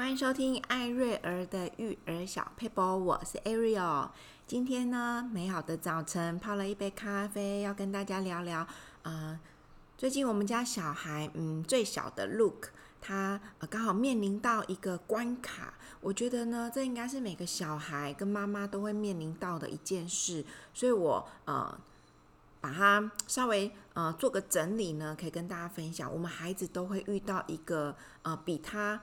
欢迎收听艾瑞儿的育儿小撇步，我是 Ariel。今天呢，美好的早晨，泡了一杯咖啡，要跟大家聊聊。呃，最近我们家小孩，嗯，最小的 Look，他刚好面临到一个关卡。我觉得呢，这应该是每个小孩跟妈妈都会面临到的一件事，所以我呃把它稍微呃做个整理呢，可以跟大家分享。我们孩子都会遇到一个呃比他。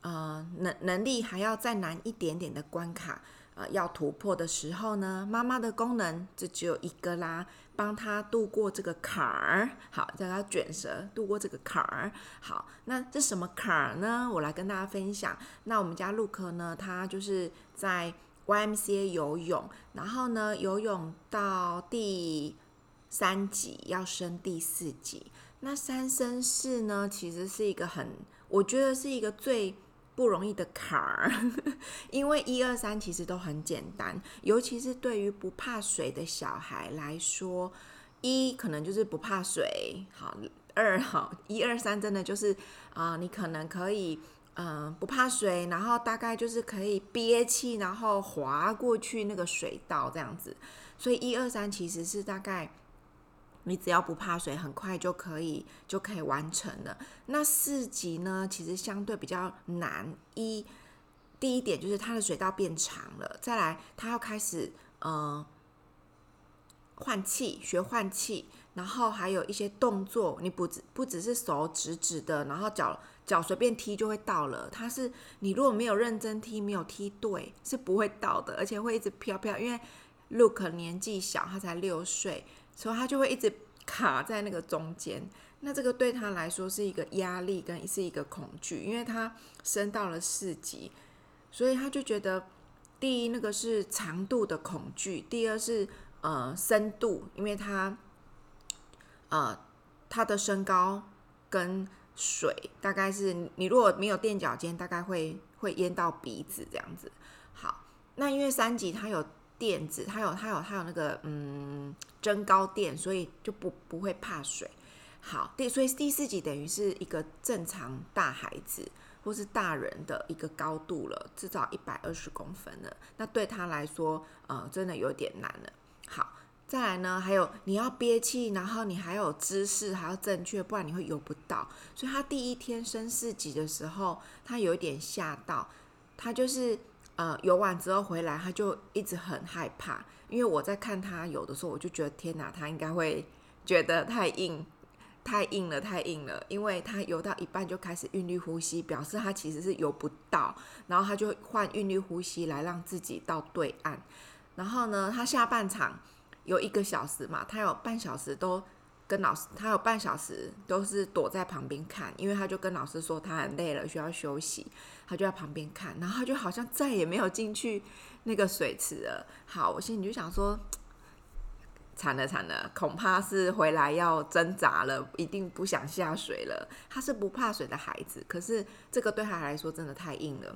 呃，能能力还要再难一点点的关卡，呃，要突破的时候呢，妈妈的功能就只有一个啦，帮他度过这个坎儿。好，叫他卷舌度过这个坎儿。好，那这什么坎儿呢？我来跟大家分享。那我们家陆克呢，他就是在 YMCA 游泳，然后呢，游泳到第三级，要升第四级。那三升四呢，其实是一个很，我觉得是一个最。不容易的坎儿，因为一二三其实都很简单，尤其是对于不怕水的小孩来说，一可能就是不怕水，好，二好，一二三真的就是啊、你可能可以嗯、不怕水，然后大概就是可以憋气，然后滑过去那个水道这样子，所以一二三其实是大概。你只要不怕水，很快就可以就可以完成了。那四级呢，其实相对比较难。一第一点就是它的水道变长了，再来它要开始呃换气，学换气，然后还有一些动作，你不只不只是手直直的，然后脚脚随便踢就会到了。它是你如果没有认真踢，没有踢对，是不会到的，而且会一直飘飘。因为 Luke 年纪小，他才六岁。所以他就会一直卡在那个中间，那这个对他来说是一个压力跟是一个恐惧，因为他升到了四级，所以他就觉得第一那个是长度的恐惧，第二是呃深度，因为他呃他的身高跟水大概是你如果没有垫脚尖，大概会会淹到鼻子这样子。好，那因为三级他有。垫子，它有它有它有那个嗯增高垫，所以就不不会怕水。好，第所以第四级等于是一个正常大孩子或是大人的一个高度了，至少一百二十公分了。那对他来说，呃，真的有点难了。好，再来呢，还有你要憋气，然后你还有姿势还要正确，不然你会游不到。所以他第一天升四级的时候，他有点吓到，他就是。呃，游完之后回来，他就一直很害怕，因为我在看他游的时候，我就觉得天哪，他应该会觉得太硬，太硬了，太硬了，因为他游到一半就开始韵律呼吸，表示他其实是游不到，然后他就换韵律呼吸来让自己到对岸。然后呢，他下半场有一个小时嘛，他有半小时都跟老师，他有半小时都是躲在旁边看，因为他就跟老师说他很累了，需要休息。他就在旁边看，然后就好像再也没有进去那个水池了。好，我心里就想说，惨了惨了，恐怕是回来要挣扎了，一定不想下水了。他是不怕水的孩子，可是这个对他来说真的太硬了。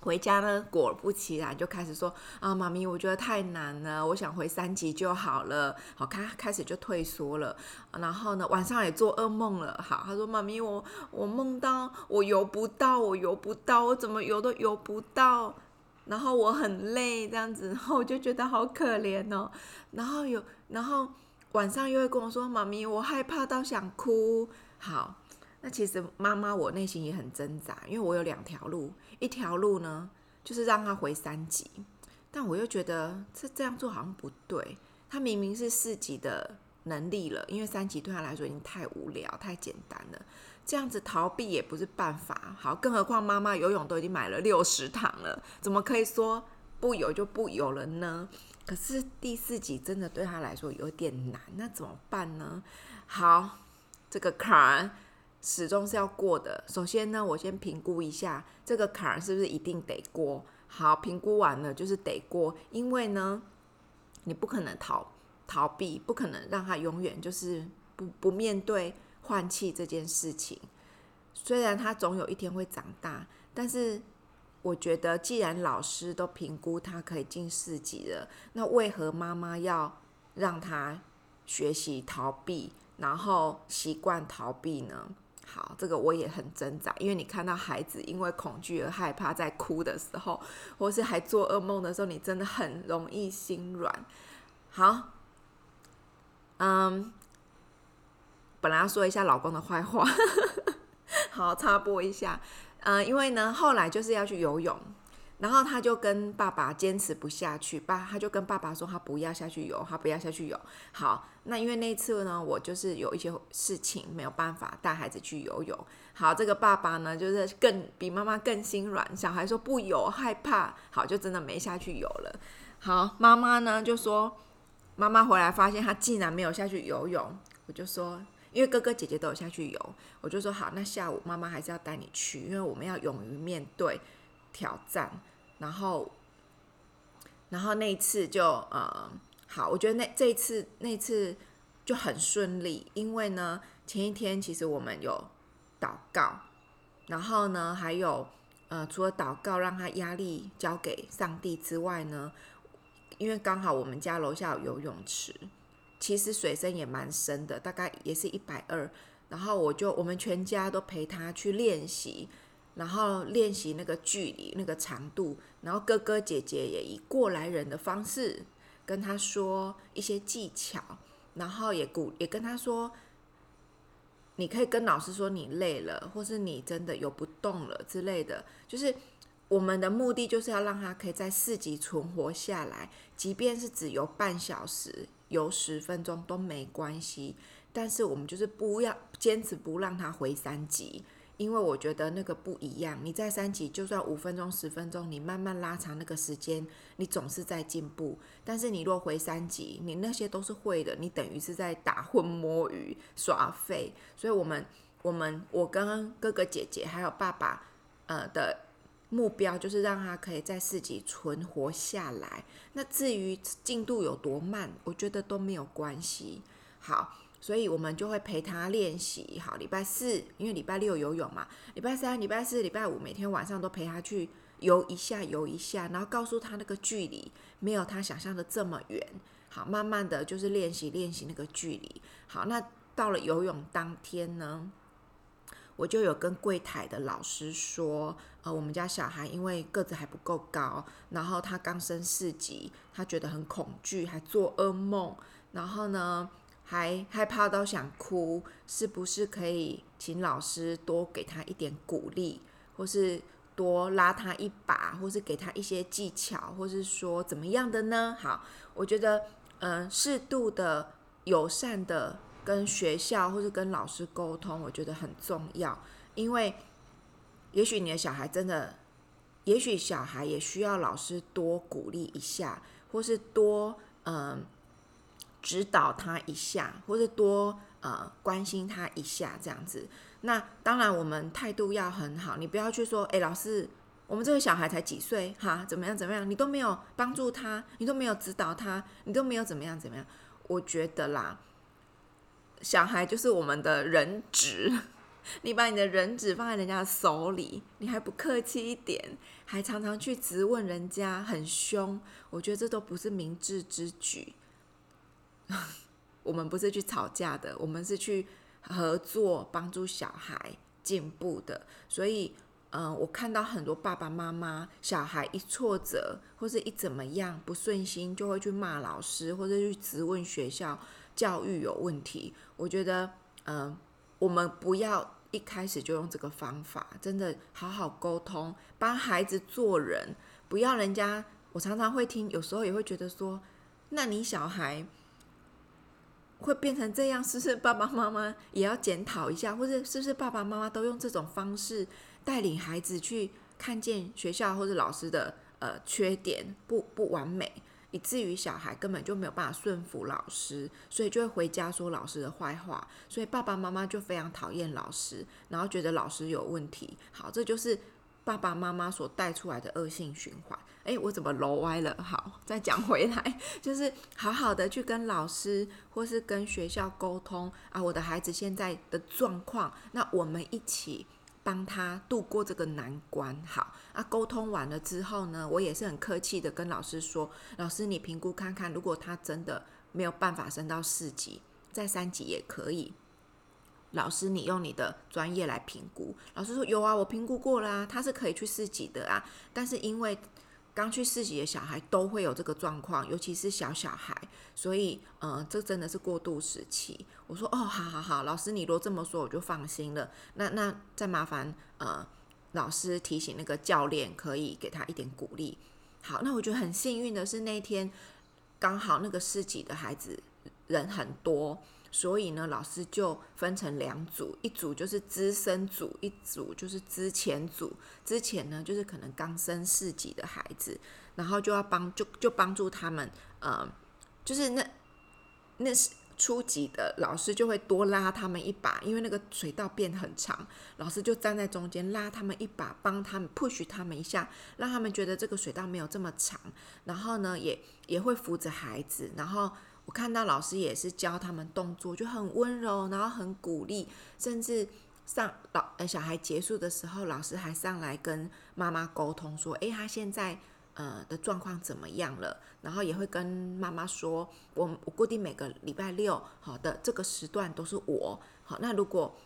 回家呢，果不其然就开始说啊，妈咪，我觉得太难了，我想回三级就好了。好，开开始就退缩了，然后呢，晚上也做噩梦了。好，他说妈咪，我我梦到我游不到，我游不到，我怎么游都游不到，然后我很累这样子，然后我就觉得好可怜哦。然后有，然后晚上又会跟我说，妈咪，我害怕到想哭。好。那其实妈妈，我内心也很挣扎，因为我有两条路，一条路呢就是让他回三级，但我又觉得这这样做好像不对。他明明是四级的能力了，因为三级对他来说已经太无聊、太简单了，这样子逃避也不是办法。好，更何况妈妈游泳都已经买了六十堂了，怎么可以说不游就不游了呢？可是第四级真的对他来说有点难，那怎么办呢？好，这个坎。始终是要过的。首先呢，我先评估一下这个坎儿是不是一定得过。好，评估完了就是得过，因为呢，你不可能逃逃避，不可能让他永远就是不不面对换气这件事情。虽然他总有一天会长大，但是我觉得既然老师都评估他可以进四级了，那为何妈妈要让他学习逃避，然后习惯逃避呢？好，这个我也很挣扎，因为你看到孩子因为恐惧而害怕，在哭的时候，或是还做噩梦的时候，你真的很容易心软。好，嗯，本来要说一下老公的坏话，好，插播一下，嗯，因为呢，后来就是要去游泳。然后他就跟爸爸坚持不下去，爸他就跟爸爸说他不要下去游，他不要下去游。好，那因为那次呢，我就是有一些事情没有办法带孩子去游泳。好，这个爸爸呢就是更比妈妈更心软，小孩说不游害怕，好就真的没下去游了。好，妈妈呢就说，妈妈回来发现他竟然没有下去游泳，我就说，因为哥哥姐姐都有下去游，我就说好，那下午妈妈还是要带你去，因为我们要勇于面对。挑战，然后，然后那一次就呃好，我觉得那这一次那次就很顺利，因为呢前一天其实我们有祷告，然后呢还有呃除了祷告让他压力交给上帝之外呢，因为刚好我们家楼下有游泳池，其实水深也蛮深的，大概也是一百二，然后我就我们全家都陪他去练习。然后练习那个距离、那个长度，然后哥哥姐姐也以过来人的方式跟他说一些技巧，然后也鼓也跟他说，你可以跟老师说你累了，或是你真的游不动了之类的。就是我们的目的就是要让他可以在四级存活下来，即便是只游半小时、游十分钟都没关系，但是我们就是不要坚持不让他回三级。因为我觉得那个不一样，你在三级就算五分钟、十分钟，你慢慢拉长那个时间，你总是在进步。但是你若回三级，你那些都是会的，你等于是在打混摸鱼耍废。所以，我们、我们、我跟哥哥姐姐还有爸爸，呃的目标就是让他可以在四级存活下来。那至于进度有多慢，我觉得都没有关系。好。所以我们就会陪他练习。好，礼拜四，因为礼拜六游泳嘛，礼拜三、礼拜四、礼拜五，每天晚上都陪他去游一下、游一下，然后告诉他那个距离没有他想象的这么远。好，慢慢的就是练习练习那个距离。好，那到了游泳当天呢，我就有跟柜台的老师说，呃，我们家小孩因为个子还不够高，然后他刚升四级，他觉得很恐惧，还做噩梦，然后呢，还害怕到想哭，是不是可以请老师多给他一点鼓励，或是多拉他一把，或是给他一些技巧，或是说怎么样的呢？好，我觉得，嗯、适度的友善的跟学校或是跟老师沟通，我觉得很重要，因为也许你的小孩真的，也许小孩也需要老师多鼓励一下，或是多，嗯、指导他一下，或者多呃关心他一下，这样子。那当然，我们态度要很好。你不要去说，哎，老师，我们这个小孩才几岁，哈，怎么样怎么样？你都没有帮助他，你都没有指导他，你都没有怎么样怎么样？我觉得啦，小孩就是我们的人质，你把你的人质放在人家的手里，你还不客气一点，还常常去质问人家，很凶。我觉得这都不是明智之举。我们不是去吵架的，我们是去合作帮助小孩进步的。所以，嗯、我看到很多爸爸妈妈，小孩一挫折或是一怎么样不顺心，就会去骂老师，或者去质问学校教育有问题。我觉得，嗯、我们不要一开始就用这个方法，真的好好沟通，帮孩子做人，不要人家。我常常会听，有时候也会觉得说，那你小孩。会变成这样，是不是爸爸妈妈也要检讨一下，或者是不是爸爸妈妈都用这种方式带领孩子去看见学校或者老师的呃缺点不不完美，以至于小孩根本就没有办法顺服老师，所以就会回家说老师的坏话，所以爸爸妈妈就非常讨厌老师，然后觉得老师有问题。好，这就是。爸爸妈妈所带出来的恶性循环，诶，我怎么楼歪了？好，再讲回来，就是好好的去跟老师或是跟学校沟通啊，我的孩子现在的状况，那我们一起帮他度过这个难关。好，啊，沟通完了之后呢，我也是很客气的跟老师说，老师你评估看看，如果他真的没有办法升到四级，在三级也可以。老师，你用你的专业来评估。老师说有啊，我评估过啦，啊，他是可以去四级的啊。但是因为刚去四级的小孩都会有这个状况，尤其是小小孩，所以呃，这真的是过渡时期。我说哦，好好好，老师你若这么说，我就放心了。那那再麻烦呃，老师提醒那个教练，可以给他一点鼓励。好，那我觉得很幸运的是那天刚好那个四级的孩子人很多。所以呢，老师就分成两组，一组就是资深组，一组就是之前组。之前呢，就是可能刚升四级的孩子，然后就要帮就就帮助他们，呃，就是那那是初级的老师就会多拉他们一把，因为那个水道变很长，老师就站在中间拉他们一把，帮他们 push 他们一下，让他们觉得这个水道没有这么长，然后呢，也也会扶着孩子，然后。我看到老师也是教他们动作，就很温柔，然后很鼓励，甚至上老呃小孩结束的时候，老师还上来跟妈妈沟通说：“诶，他现在呃的状况怎么样了？”然后也会跟妈妈说：“我我固定每个礼拜六好的这个时段都是我好，那如果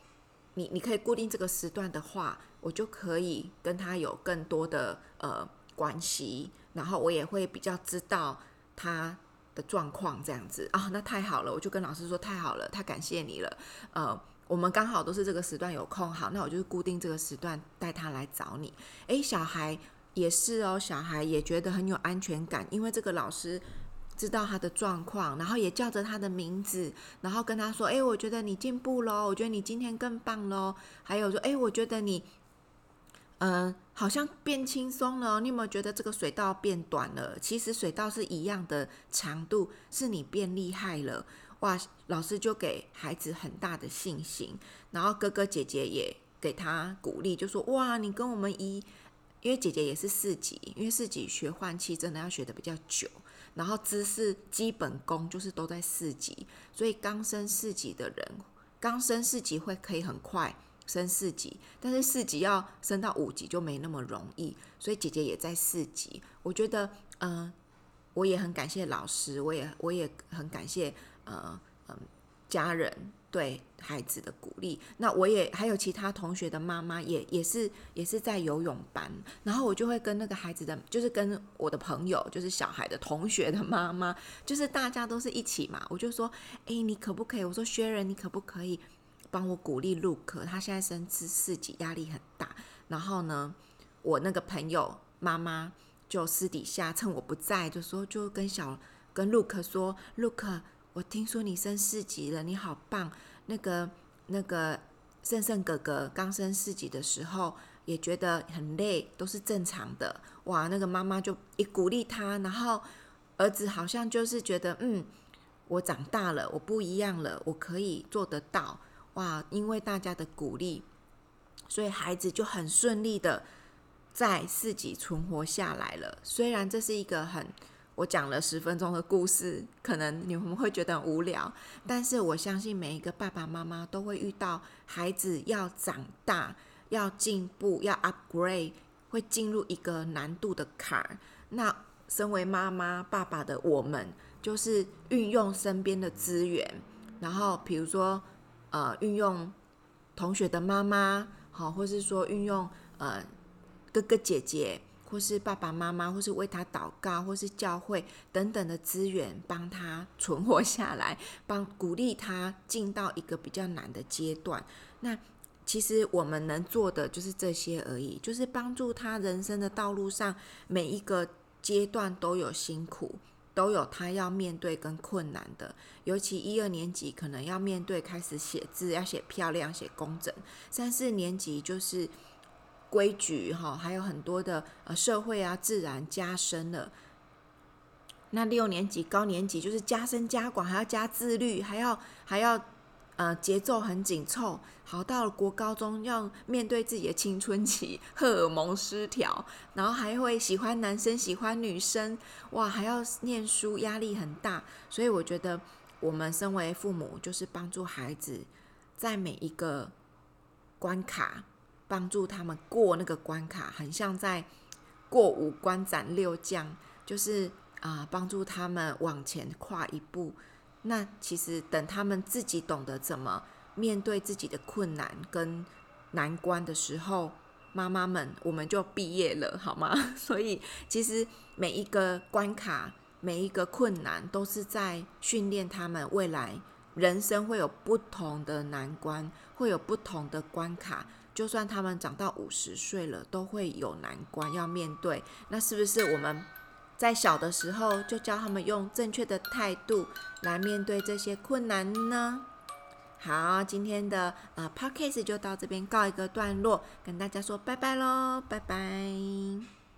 你你可以固定这个时段的话，我就可以跟他有更多的呃关系，然后我也会比较知道他。”的状况这样子啊，那太好了，我就跟老师说太好了，太感谢你了。呃，我们刚好都是这个时段有空，好，那我就固定这个时段带他来找你。诶，小孩也是哦，小孩也觉得很有安全感，因为这个老师知道他的状况，然后也叫着他的名字，然后跟他说：“诶，我觉得你进步喽，我觉得你今天更棒喽。”还有说：“诶，我觉得你。”嗯，好像变轻松了。你有没有觉得这个水道变短了？其实水道是一样的长度，是你变厉害了。哇，老师就给孩子很大的信心，然后哥哥姐姐也给他鼓励，就说：哇，你跟我们一，因为姐姐也是四级，因为四级学换气真的要学得比较久，然后知识基本功就是都在四级，所以刚升四级的人，刚升四级会可以很快。升四级，但是四级要升到五级就没那么容易，所以姐姐也在四级。我觉得，嗯、我也很感谢老师，我也我也很感谢，呃嗯、家人对孩子的鼓励。那我也还有其他同学的妈妈也也是也是在游泳班，然后我就会跟那个孩子的，就是跟我的朋友，就是小孩的同学的妈妈，就是大家都是一起嘛。我就说，哎，你可不可以？我说薛仁，你可不可以？帮我鼓励 Luke，他现在升至四级，压力很大。然后呢，我那个朋友妈妈就私底下趁我不在，就说就跟小跟 Luke 说，Luke，我听说你升四级了，你好棒。那个那个胜胜哥哥刚升四级的时候也觉得很累，都是正常的。哇，那个妈妈就一鼓励他，然后儿子好像就是觉得，嗯，我长大了，我不一样了，我可以做得到。哇！因为大家的鼓励，所以孩子就很顺利的在四级存活下来了。虽然这是一个很我讲了十分钟的故事，可能你们会觉得无聊，但是我相信每一个爸爸妈妈都会遇到孩子要长大、要进步、要 upgrade，会进入一个难度的坎儿。那身为妈妈、爸爸的我们，就是运用身边的资源，然后比如说。呃，运用同学的妈妈，好，或是说运用呃哥哥姐姐，或是爸爸妈妈，或是为他祷告，或是教会等等的资源，帮他存活下来，帮鼓励他进到一个比较难的阶段。那其实我们能做的就是这些而已，就是帮助他人生的道路上每一个阶段都有辛苦。都有他要面对跟困难的，尤其一二年级可能要面对开始写字，要写漂亮、写工整；三四年级就是规矩哈，还有很多的呃社会啊、自然加深了。那六年级、高年级就是加深加广，还要加自律，还要还要。呃，节奏很紧凑。好，到了国高中要面对自己的青春期，荷尔蒙失调，然后还会喜欢男生，喜欢女生，哇，还要念书，压力很大。所以我觉得，我们身为父母，就是帮助孩子在每一个关卡，帮助他们过那个关卡，很像在过五关斩六将，就是啊，帮助他们往前跨一步。那其实等他们自己懂得怎么面对自己的困难跟难关的时候，妈妈们我们就毕业了，好吗？所以其实每一个关卡、每一个困难，都是在训练他们未来人生会有不同的难关，会有不同的关卡。就算他们长到五十岁了，都会有难关要面对。那是不是我们在小的时候就教他们用正确的态度来面对这些困难呢？好，今天的呃 podcast 就到这边告一个段落，跟大家说拜拜喽，拜拜。